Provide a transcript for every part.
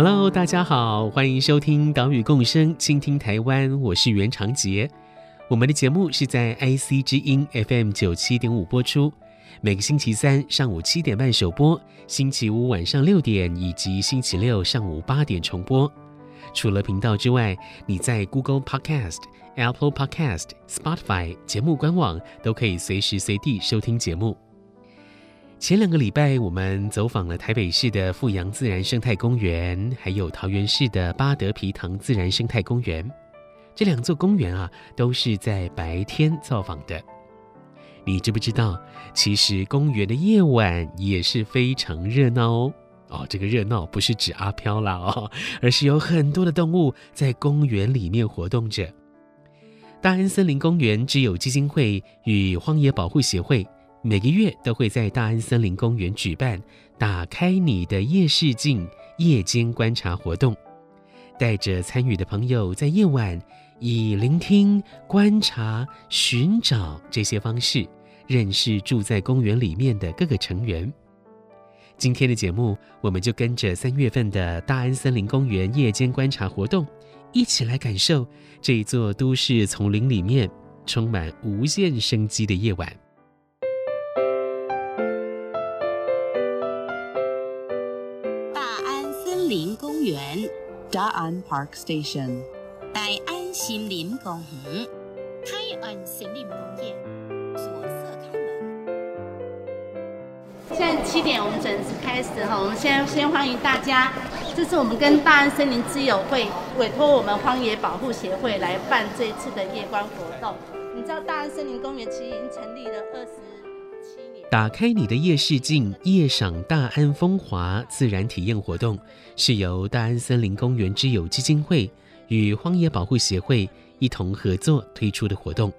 Hello，大家好，欢迎收听《岛屿共生，倾听台湾》，我是袁长杰。我们的节目是在 IC 之音 FM 九七点五播出，每个星期三上午七点半首播，星期五晚上六点以及星期六上午八点重播。除了频道之外，你在 Google Podcast、Apple Podcast、Spotify 节目官网都可以随时随地收听节目。前两个礼拜，我们走访了台北市的富阳自然生态公园，还有桃园市的八德皮塘自然生态公园。这两座公园啊，都是在白天造访的。你知不知道，其实公园的夜晚也是非常热闹哦。哦，这个热闹不是指阿飘啦哦，而是有很多的动物在公园里面活动着。大安森林公园之友基金会与荒野保护协会。每个月都会在大安森林公园举办“打开你的夜视镜”夜间观察活动，带着参与的朋友在夜晚以聆听、观察、寻找这些方式，认识住在公园里面的各个成员。今天的节目，我们就跟着三月份的大安森林公园夜间观察活动，一起来感受这一座都市丛林里面充满无限生机的夜晚。大安 Park Station，大安森林公园，大安森林公园左侧开门。现在七点，我们准时开始哈。我们先先欢迎大家，这是我们跟大安森林之友会委托我们荒野保护协会来办这一次的夜观活动。你知道大安森林公园其实已经成立了二十。打开你的夜视镜，夜赏大安风华自然体验活动，是由大安森林公园之友基金会与荒野保护协会一同合作推出的活动，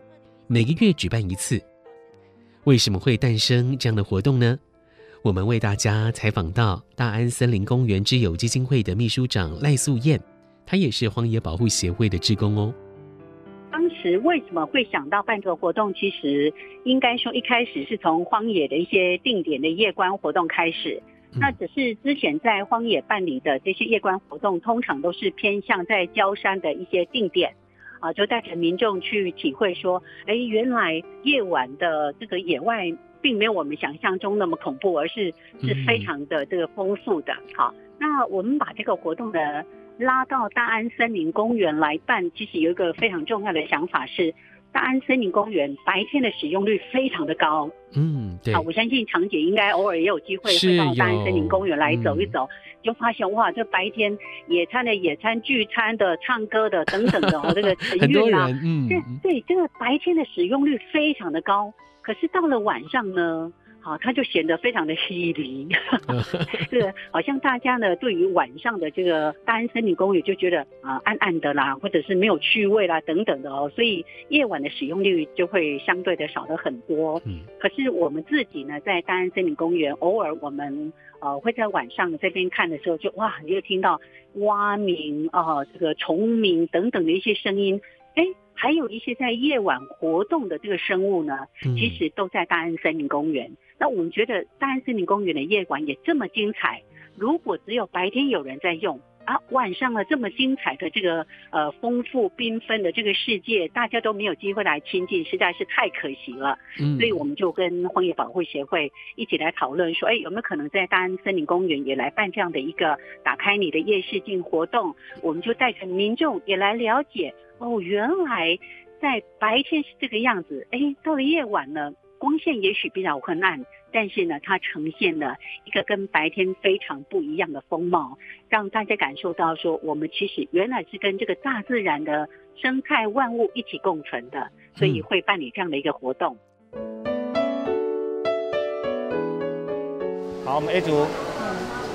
每个月举办一次。为什么会诞生这样的活动呢？我们为大家采访到大安森林公园之友基金会的秘书长赖素燕，她也是荒野保护协会的志工哦。时为什么会想到办这个活动？其实应该说一开始是从荒野的一些定点的夜观活动开始。那只是之前在荒野办理的这些夜观活动，通常都是偏向在郊山的一些定点啊，就带着民众去体会说，哎，原来夜晚的这个野外并没有我们想象中那么恐怖，而是是非常的这个丰富的。好，那我们把这个活动的。拉到大安森林公园来办，其实有一个非常重要的想法是，大安森林公园白天的使用率非常的高。嗯，对。啊，我相信长姐应该偶尔也有机会会到大安森林公园来走一走，就发现哇，这白天野餐的野餐、聚餐的、唱歌的等等的 哦，这个成运啊，嗯，对对，这个白天的使用率非常的高。可是到了晚上呢？好，它就显得非常的稀离，这个好像大家呢对于晚上的这个大安森林公园就觉得啊、呃、暗暗的啦，或者是没有趣味啦等等的哦，所以夜晚的使用率就会相对的少了很多。嗯，可是我们自己呢在大安森林公园，偶尔我们呃会在晚上这边看的时候就，就哇，你就听到蛙鸣啊、呃，这个虫鸣等等的一些声音，哎。还有一些在夜晚活动的这个生物呢，其实都在大安森林公园。那我们觉得大安森林公园的夜晚也这么精彩，如果只有白天有人在用啊，晚上了这么精彩的这个呃丰富缤纷的这个世界，大家都没有机会来亲近，实在是太可惜了。嗯，所以我们就跟荒野保护协会一起来讨论说，哎，有没有可能在大安森林公园也来办这样的一个打开你的夜视镜活动？我们就带着民众也来了解。哦，原来在白天是这个样子，哎，到了夜晚呢，光线也许比较昏暗但是呢它呈现了一个跟白天非常不一样的风貌让大家感受到说我们其实原来是跟这个大自然的生态万物一起共存的所以会办理这样的一个活动。好我们 a 组。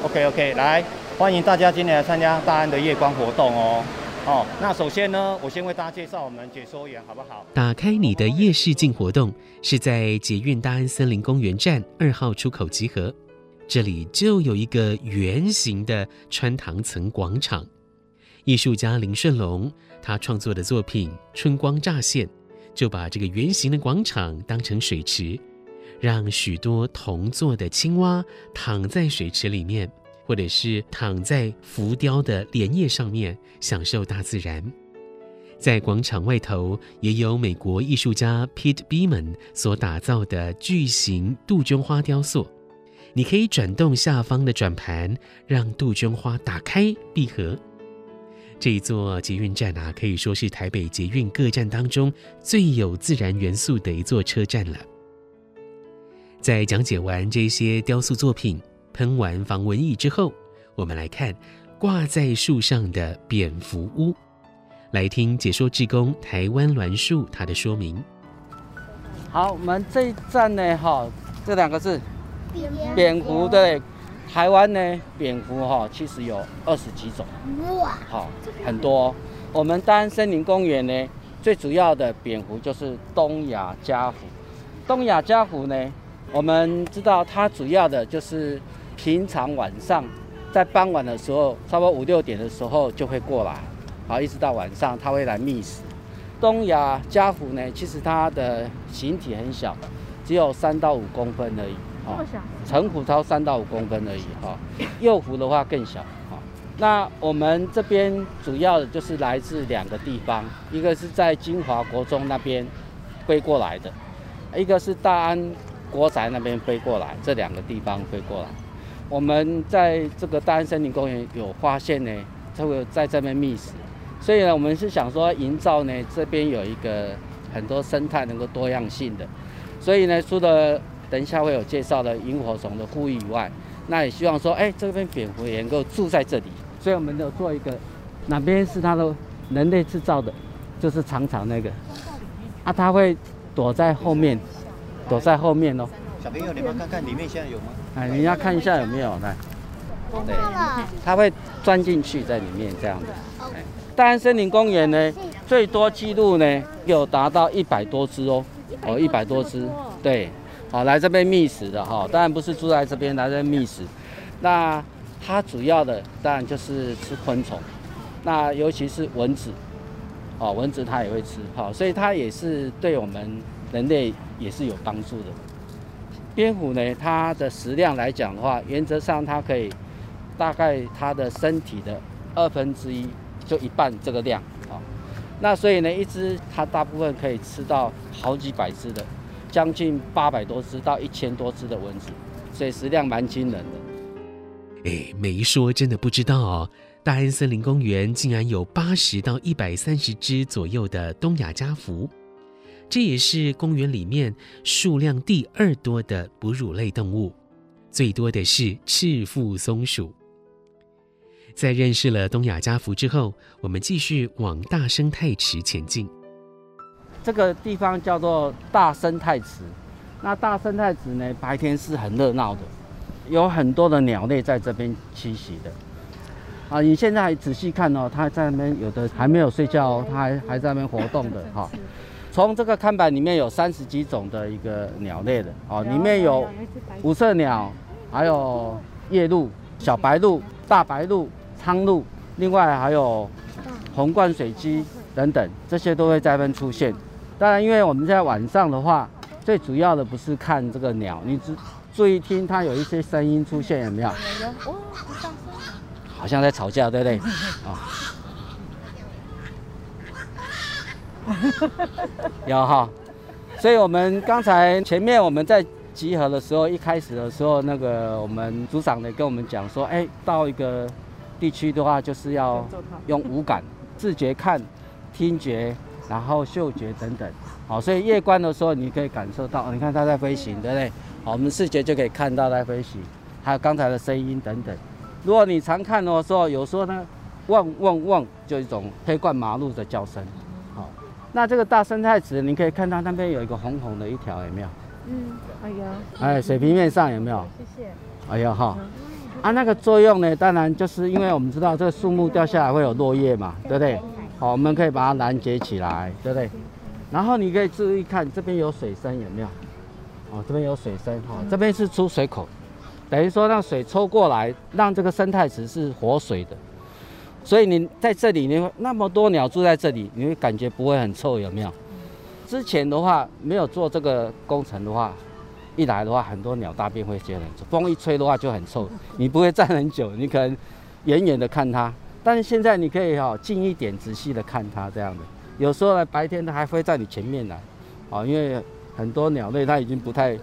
Okok 来欢迎大家今天来参加大安的夜光活动哦。哦，那首先呢，我先为大家介绍我们解说员，好不好？打开你的夜视镜活动是在捷运大安森林公园站二号出口集合，这里就有一个圆形的穿堂层广场。艺术家林顺龙他创作的作品《春光乍现》，就把这个圆形的广场当成水池。让许多铜做的青蛙躺在水池里面，或者是躺在浮雕的莲叶上面，享受大自然。在广场外头，也有美国艺术家 Pete Beeman 所打造的巨型杜鹃花雕塑。你可以转动下方的转盘，让杜鹃花打开闭合。这一座捷运站啊，可以说是台北捷运各站当中最有自然元素的一座车站了。在讲解完这些雕塑作品、喷完防蚊液之后，我们来看挂在树上的蝙蝠屋。来听解说志工台湾栾树他的说明。好，我们这一站呢，哈，这两个字，蝙蝠对，台湾呢，蝙蝠哈，其实有二十几种，哇，好，很多。我们大安森林公园呢，最主要的蝙蝠就是东亚家蝠。东亚家蝠呢。我们知道它主要的就是平常晚上在傍晚的时候，差不多五六点的时候就会过来，好，一直到晚上它会来觅食。东亚家虎呢，其实它的形体很小，只有三到五公分而已，哈，成虎超三到五公分而已，哈，幼蝠的话更小，哈。那我们这边主要的就是来自两个地方，一个是在金华国中那边飞过来的，一个是大安。国宅那边飞过来，这两个地方飞过来，我们在这个大安森林公园有发现呢，这个在这边觅食，所以呢，我们是想说营造呢这边有一个很多生态能够多样性的，所以呢，除了等一下会有介绍的萤火虫的呼吁以外，那也希望说，哎，这边蝙蝠也能够住在这里，所以我们就做一个，哪边是它的人类制造的，就是长长那个，啊，它会躲在后面。躲在后面哦，小朋友，你们看看里面现在有吗？哎，你要看一下有没有来。对，它会钻进去在里面这样子。大安森林公园呢，最多记录呢有达到一百多只哦，哦一百多只。对，好来这边觅食的哈，当然不是住在这边来这边觅食。那它主要的当然就是吃昆虫，那尤其是蚊子，哦蚊子它也会吃，好，所以它也是对我们。人类也是有帮助的。蝙蝠呢，它的食量来讲的话，原则上它可以大概它的身体的二分之一，就一半这个量啊。那所以呢，一只它大部分可以吃到好几百只的，将近八百多只到一千多只的蚊子，所以食量蛮惊人的。哎，没说真的不知道哦。大安森林公园竟然有八十到一百三十只左右的东亚家蝠。这也是公园里面数量第二多的哺乳类动物，最多的是赤腹松鼠。在认识了东亚家蝠之后，我们继续往大生态池前进。这个地方叫做大生态池。那大生态池呢，白天是很热闹的，有很多的鸟类在这边栖息的。啊，你现在仔细看哦，它在那边有的还没有睡觉哦，它还还在那边活动的哈。从这个看板里面有三十几种的一个鸟类的哦，里面有五色鸟，还有夜鹭、小白鹭、大白鹭、苍鹭，另外还有红冠水鸡等等，这些都会在这边出现。当然，因为我们在晚上的话，最主要的不是看这个鸟，你只注意听它有一些声音出现，有没有？好像在吵架，对不对？啊。有哈，所以我们刚才前面我们在集合的时候，一开始的时候，那个我们组长呢跟我们讲说，哎，到一个地区的话，就是要用五感，视觉看、听觉，然后嗅觉等等。好，所以夜观的时候，你可以感受到，你看它在飞行，对不对？好，我们视觉就可以看到它在飞行，还有刚才的声音等等。如果你常看的时候，有时候呢，汪汪汪，就一种黑冠麻鹭的叫声。那这个大生态池，你可以看到那边有一个红红的一条，有没有？嗯，哎呀，哎，水平面上有没有？谢谢。哎呀哈，啊，那个作用呢，当然就是因为我们知道这个树木掉下来会有落叶嘛，对不对？好，我们可以把它拦截起来，对不对？然后你可以注意看这边有水深有没有？哦，这边有水深哈，这边是出水口，等于说让水抽过来，让这个生态池是活水的。所以你在这里，你那么多鸟住在这里，你会感觉不会很臭，有没有？之前的话没有做这个工程的话，一来的话很多鸟大便会觉得很臭，风一吹的话就很臭，你不会站很久，你可能远远的看它。但是现在你可以哈近一点仔细的看它这样的，有时候呢白天它还会在你前面来，啊，因为很多鸟类它已经不太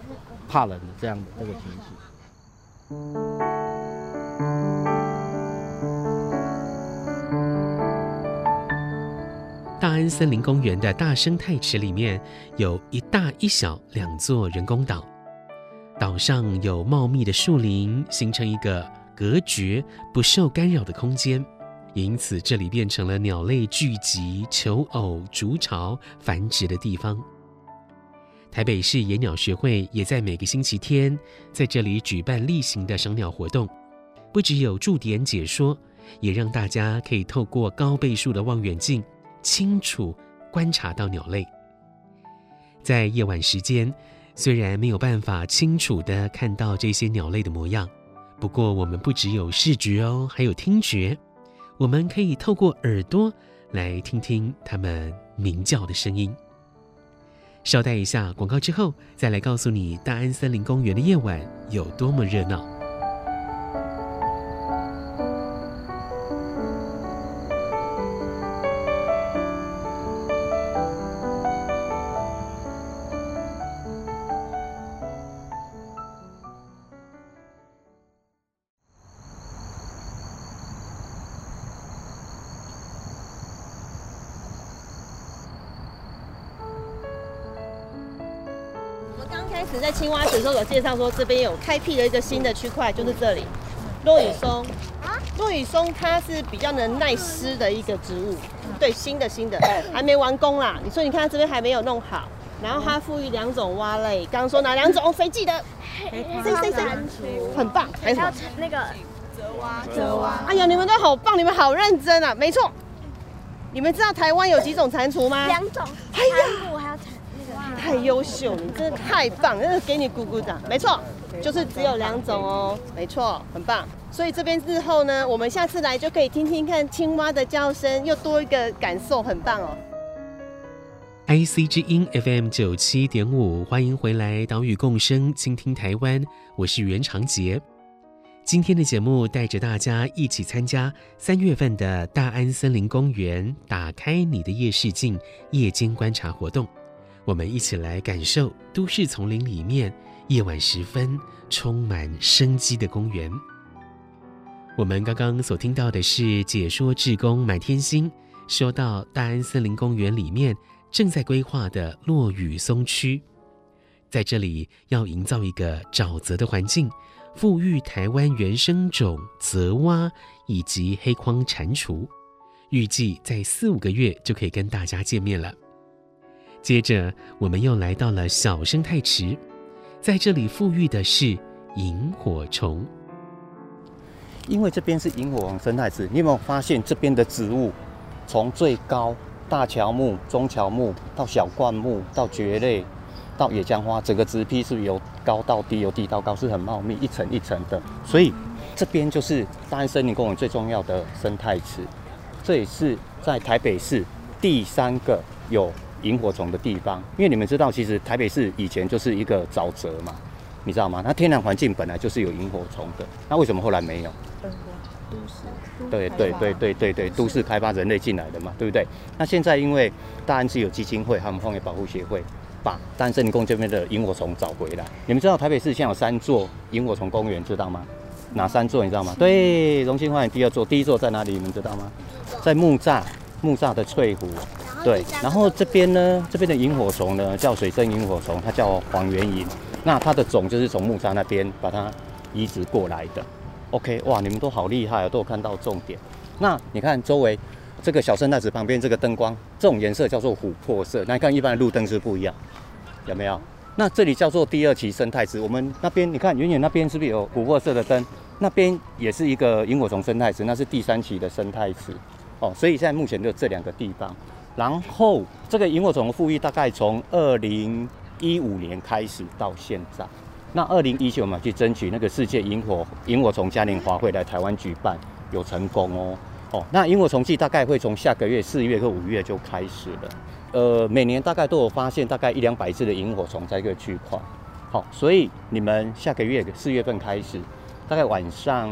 怕人了这样的这个情形。大安森林公园的大生态池里面有一大一小两座人工岛，岛上有茂密的树林，形成一个隔绝、不受干扰的空间，因此这里变成了鸟类聚集、求偶、筑巢、繁殖的地方。台北市野鸟学会也在每个星期天在这里举办例行的赏鸟活动，不只有驻点解说，也让大家可以透过高倍数的望远镜。清楚观察到鸟类，在夜晚时间，虽然没有办法清楚地看到这些鸟类的模样，不过我们不只有视觉哦，还有听觉，我们可以透过耳朵来听听它们鸣叫的声音。稍待一下广告之后，再来告诉你大安森林公园的夜晚有多么热闹。介绍说，这边有开辟了一个新的区块，就是这里，落羽松。落羽松它是比较能耐湿的一个植物，对，新的新的，还没完工啦。你说你看这边还没有弄好，然后它赋予两种蛙类，刚刚说哪两种？谁记得？谁谁谁？很棒，还有那个泽蛙，泽蛙。哎呀，你们都好棒，你们好认真啊！没错，你们知道台湾有几种蟾蜍吗？两种，还有还有蟾。太优秀，你真的太棒，真的给你鼓鼓掌。没错，就是只有两种哦，没错，很棒。所以这边日后呢，我们下次来就可以听听看青蛙的叫声，又多一个感受，很棒哦。IC 之音 FM 九七点五，欢迎回来，岛屿共生，倾听台湾，我是袁长杰。今天的节目带着大家一起参加三月份的大安森林公园打开你的夜视镜夜间观察活动。我们一起来感受都市丛林里面夜晚时分充满生机的公园。我们刚刚所听到的是解说志工满天星说到大安森林公园里面正在规划的落羽松区，在这里要营造一个沼泽的环境，复育台湾原生种泽蛙以及黑框蟾蜍，预计在四五个月就可以跟大家见面了。接着，我们又来到了小生态池，在这里富育的是萤火虫。因为这边是萤火虫生态池，你有没有发现这边的植物，从最高大乔木、中乔木到小灌木到蕨类到野姜花，整个植批是由高到低，由低到高，是很茂密，一层一层的。所以这边就是大安森林公园最重要的生态池，这也是在台北市第三个有。萤火虫的地方，因为你们知道，其实台北市以前就是一个沼泽嘛，你知道吗？它天然环境本来就是有萤火虫的，那为什么后来没有？都市，对对对对对对，都市开发人类进来的嘛，对不对？那现在因为大安自有基金会他们荒野保护协会，把大安森林公园这边的萤火虫找回来。你们知道台北市现在有三座萤火虫公园，知道吗？哪三座？你知道吗？对，荣兴花园第二座，第一座在哪里？你们知道吗？在木栅，木栅的翠湖。对，然后这边呢，这边的萤火虫呢叫水生萤火虫，它叫黄缘萤。那它的种就是从木栅那边把它移植过来的。OK，哇，你们都好厉害啊，都有看到重点。那你看周围这个小生态池旁边这个灯光，这种颜色叫做琥珀色。那你看一般的路灯是不一样，有没有？那这里叫做第二期生态池。我们那边你看，远远那边是不是有琥珀色的灯？那边也是一个萤火虫生态池，那是第三期的生态池。哦，所以现在目前就这两个地方。然后这个萤火虫的复育大概从二零一五年开始到现在。那二零一九嘛去争取那个世界萤火萤火虫嘉年华会来台湾举办，有成功哦。哦，那萤火虫季大概会从下个月四月和五月就开始了。呃，每年大概都有发现大概一两百只的萤火虫在这个区块。好，所以你们下个月四月份开始，大概晚上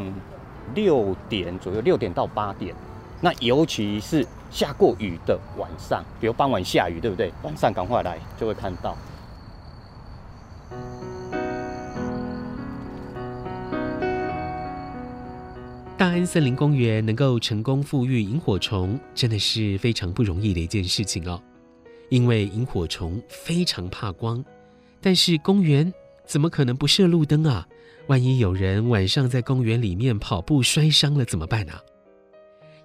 六点左右，六点到八点，那尤其是下过雨的晚上，比如傍晚下雨，对不对？晚上赶快来就会看到。大安森林公园能够成功复育萤火虫，真的是非常不容易的一件事情哦。因为萤火虫非常怕光，但是公园怎么可能不设路灯啊？万一有人晚上在公园里面跑步摔伤了怎么办啊？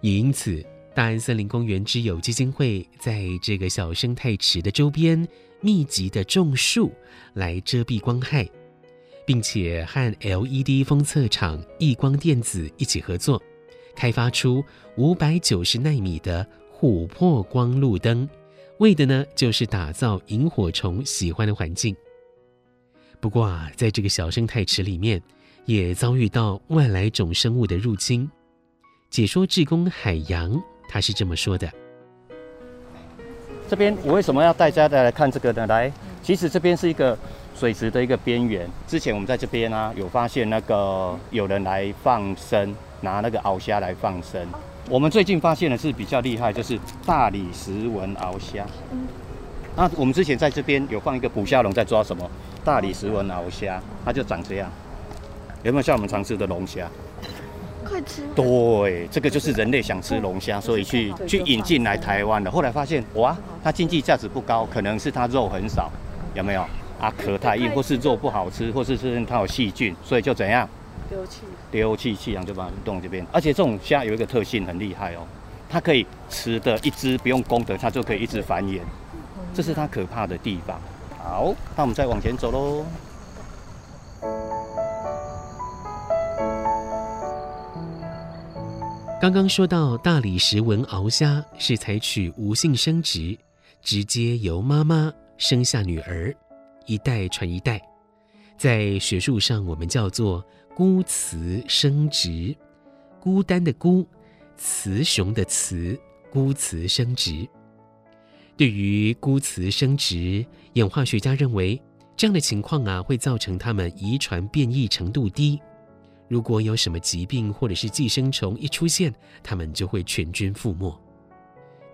也因此，大安森林公园之友基金会在这个小生态池的周边密集的种树，来遮蔽光害。并且和 LED 封测厂亿光电子一起合作，开发出五百九十纳米的琥珀光路灯，为的呢就是打造萤火虫喜欢的环境。不过啊，在这个小生态池里面，也遭遇到外来种生物的入侵。解说志工海洋，他是这么说的：这边我为什么要带大家来看这个呢？来，其实这边是一个。水池的一个边缘，之前我们在这边啊，有发现那个有人来放生，拿那个鳌虾来放生。我们最近发现的是比较厉害，就是大理石纹鳌虾。那我们之前在这边有放一个捕虾笼，在抓什么？大理石纹鳌虾，它就长这样。有没有像我们常吃的龙虾？快吃！对，这个就是人类想吃龙虾，所以去去引进来台湾的。后来发现，哇，它经济价值不高，可能是它肉很少，有没有？啊，壳太硬，或是肉不好吃，或是是它有细菌，所以就怎样丢弃，丢弃弃养就把它冻这边。而且这种虾有一个特性很厉害哦，它可以吃的一只不用公的，它就可以一直繁衍，这是它可怕的地方。好，那我们再往前走喽。刚刚说到大理石纹鳌虾是采取无性生殖，直接由妈妈生下女儿。一代传一代，在学术上我们叫做孤雌生殖，孤单的孤，雌雄的雌，孤雌生殖。对于孤雌生殖，演化学家认为这样的情况啊，会造成它们遗传变异程度低。如果有什么疾病或者是寄生虫一出现，它们就会全军覆没。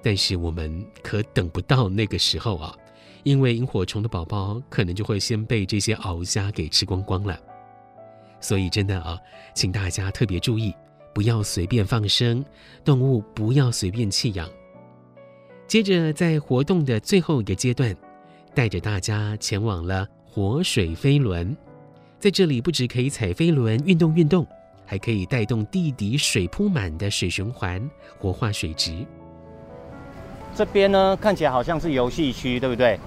但是我们可等不到那个时候啊。因为萤火虫的宝宝可能就会先被这些螯虾给吃光光了，所以真的啊，请大家特别注意，不要随便放生动物，不要随便弃养。接着，在活动的最后一个阶段，带着大家前往了活水飞轮，在这里不只可以踩飞轮运动运动，还可以带动地底水铺满的水循环，活化水质。这边呢，看起来好像是游戏区，对不对？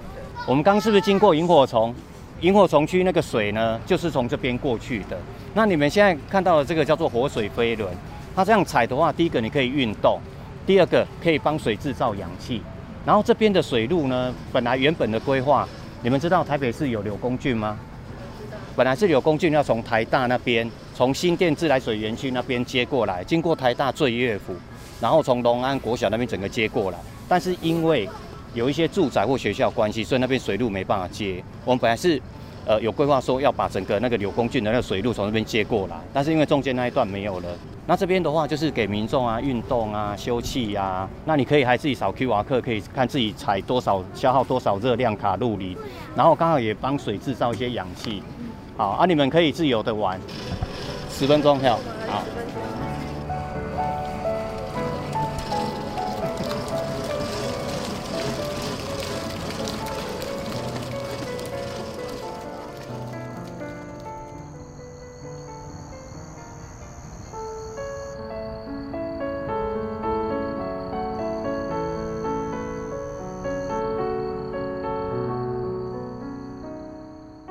我们刚是不是经过萤火虫？萤火虫区那个水呢，就是从这边过去的。那你们现在看到的这个叫做活水飞轮，它这样踩的话，第一个你可以运动，第二个可以帮水制造氧气。然后这边的水路呢，本来原本的规划，你们知道台北市有柳公郡吗？本来是柳公圳要从台大那边，从新店自来水园区那边接过来，经过台大醉月府，然后从龙安国小那边整个接过来。但是因为有一些住宅或学校关系，所以那边水路没办法接。我们本来是，呃，有规划说要把整个那个柳公郡的那个水路从那边接过来，但是因为中间那一段没有了。那这边的话就是给民众啊运动啊休憩啊，那你可以还自己扫 QR 码可以看自己踩多少消耗多少热量卡路里，然后刚好也帮水制造一些氧气。好啊，你们可以自由的玩，十分钟票，好。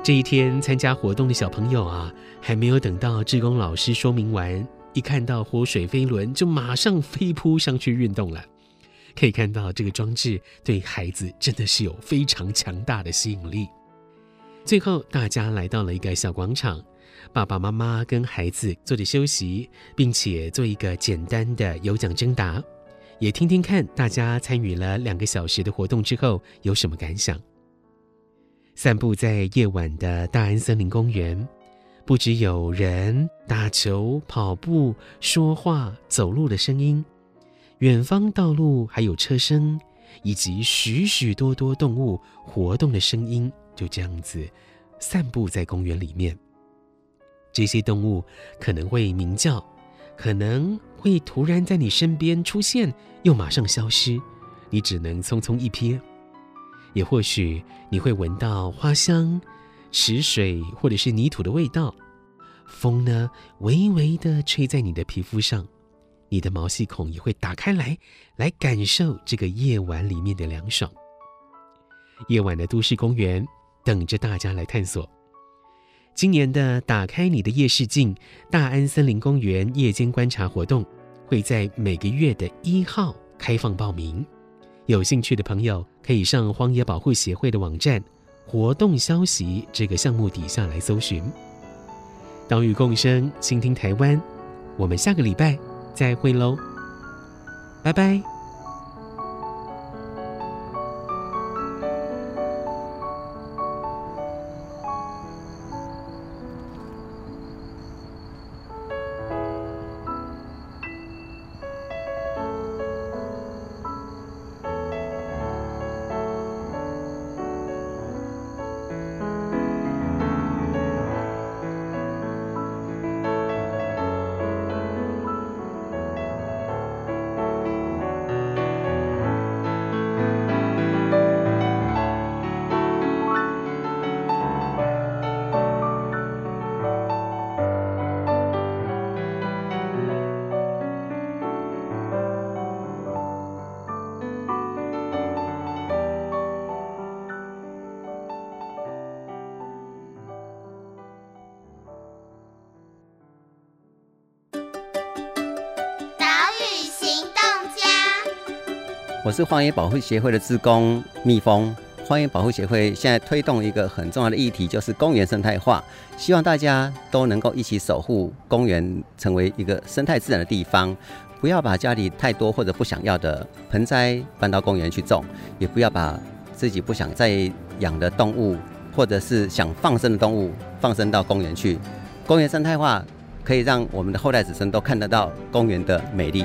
这一天参加活动的小朋友啊，还没有等到志工老师说明完，一看到活水飞轮，就马上飞扑上去运动了。可以看到这个装置对孩子真的是有非常强大的吸引力。最后，大家来到了一个小广场，爸爸妈妈跟孩子坐着休息，并且做一个简单的有奖征答，也听听看大家参与了两个小时的活动之后有什么感想。散步在夜晚的大安森林公园，不只有人打球、跑步、说话、走路的声音，远方道路还有车声，以及许许多多动物活动的声音，就这样子散步在公园里面。这些动物可能会鸣叫，可能会突然在你身边出现，又马上消失，你只能匆匆一瞥。也或许你会闻到花香、池水或者是泥土的味道，风呢微微地吹在你的皮肤上，你的毛细孔也会打开来，来感受这个夜晚里面的凉爽。夜晚的都市公园等着大家来探索。今年的“打开你的夜视镜”大安森林公园夜间观察活动，会在每个月的一号开放报名。有兴趣的朋友可以上荒野保护协会的网站“活动消息”这个项目底下来搜寻。岛屿共生，倾听台湾。我们下个礼拜再会喽，拜拜。我是荒野保护协会的志工蜜蜂。荒野保护协会现在推动一个很重要的议题，就是公园生态化。希望大家都能够一起守护公园，成为一个生态自然的地方。不要把家里太多或者不想要的盆栽搬到公园去种，也不要把自己不想再养的动物，或者是想放生的动物放生到公园去。公园生态化可以让我们的后代子孙都看得到公园的美丽。